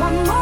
one more.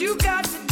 Hallelujah.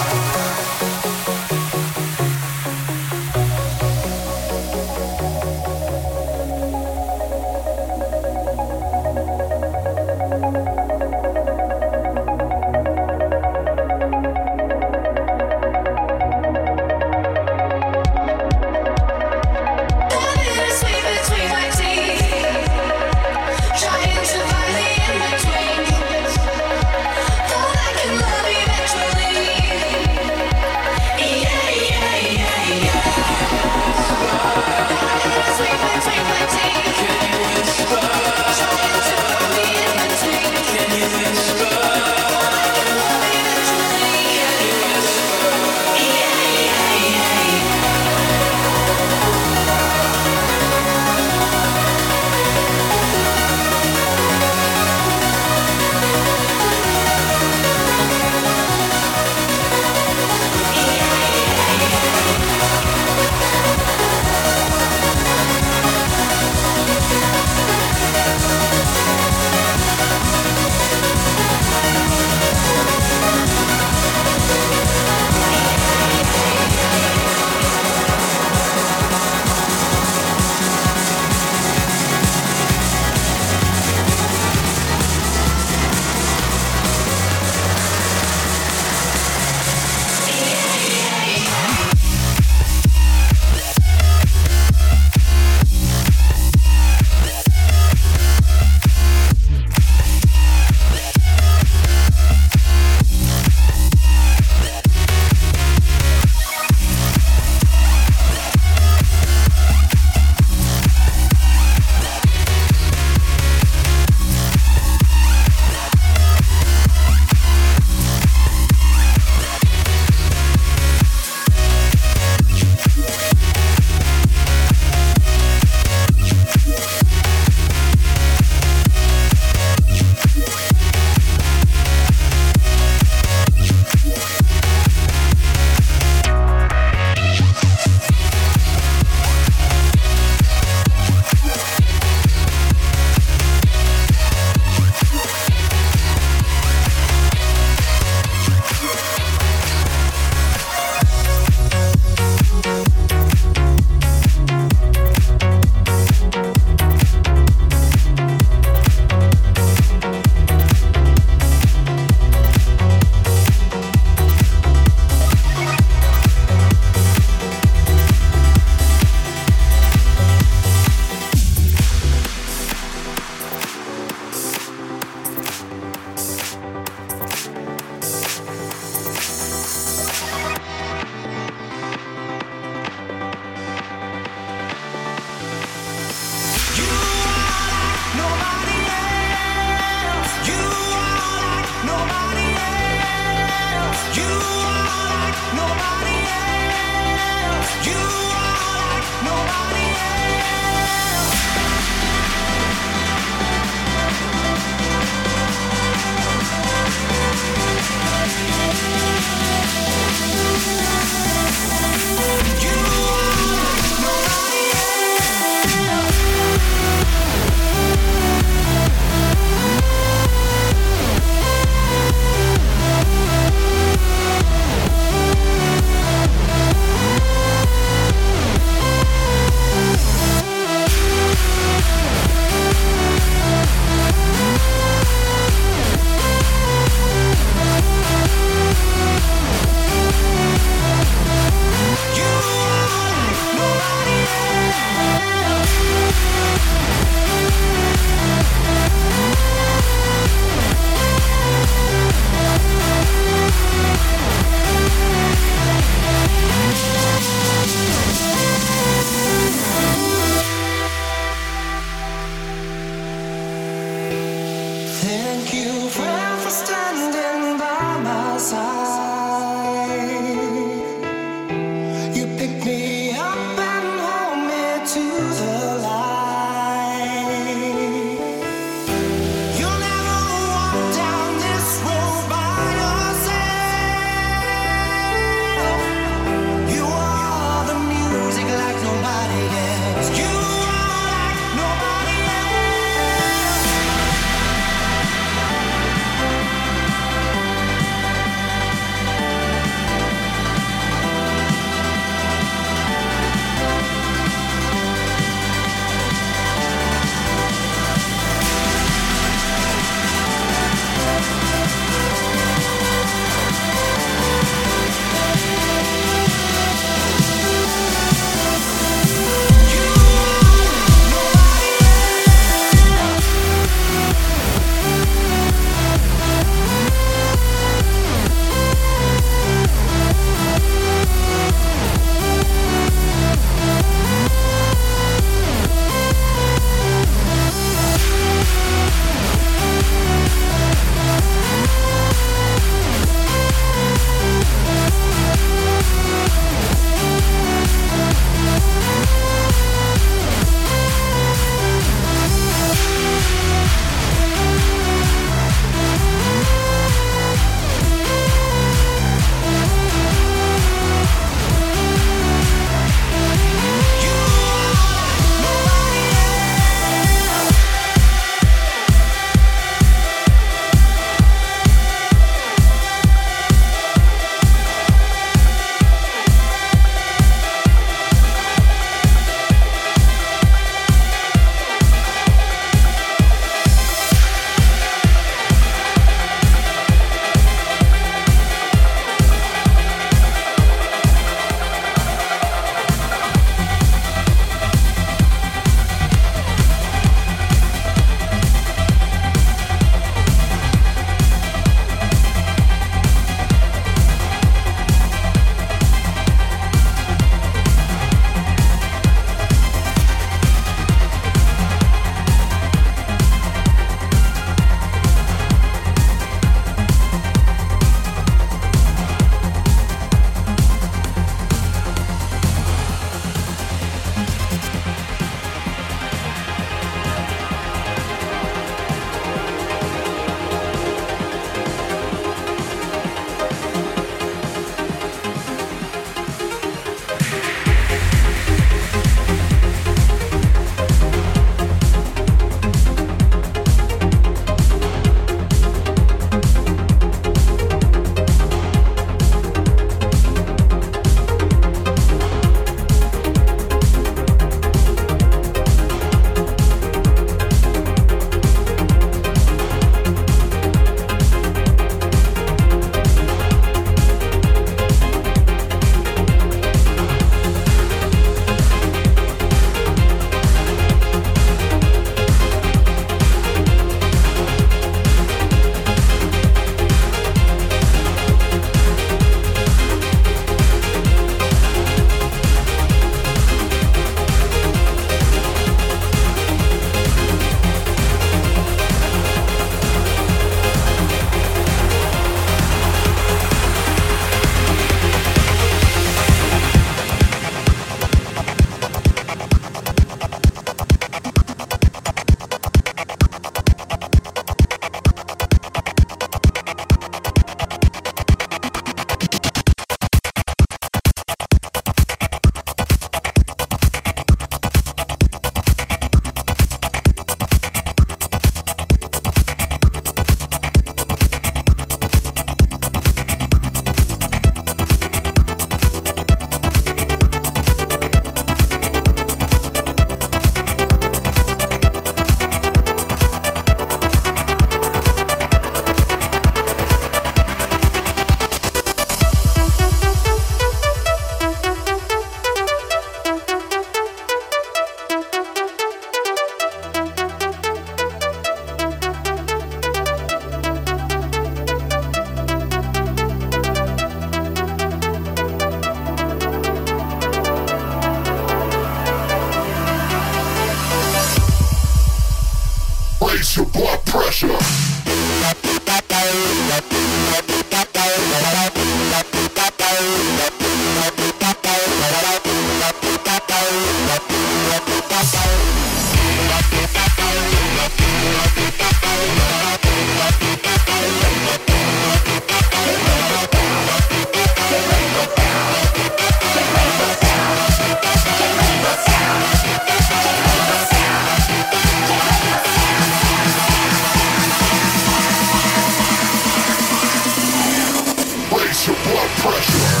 your blood pressure.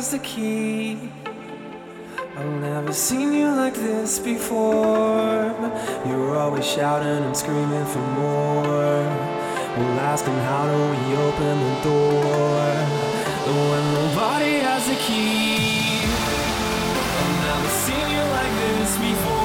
Has the key. I've never seen you like this before. You're always shouting and screaming for more. Well, asking how do we open the door when nobody has the key. I've never seen you like this before.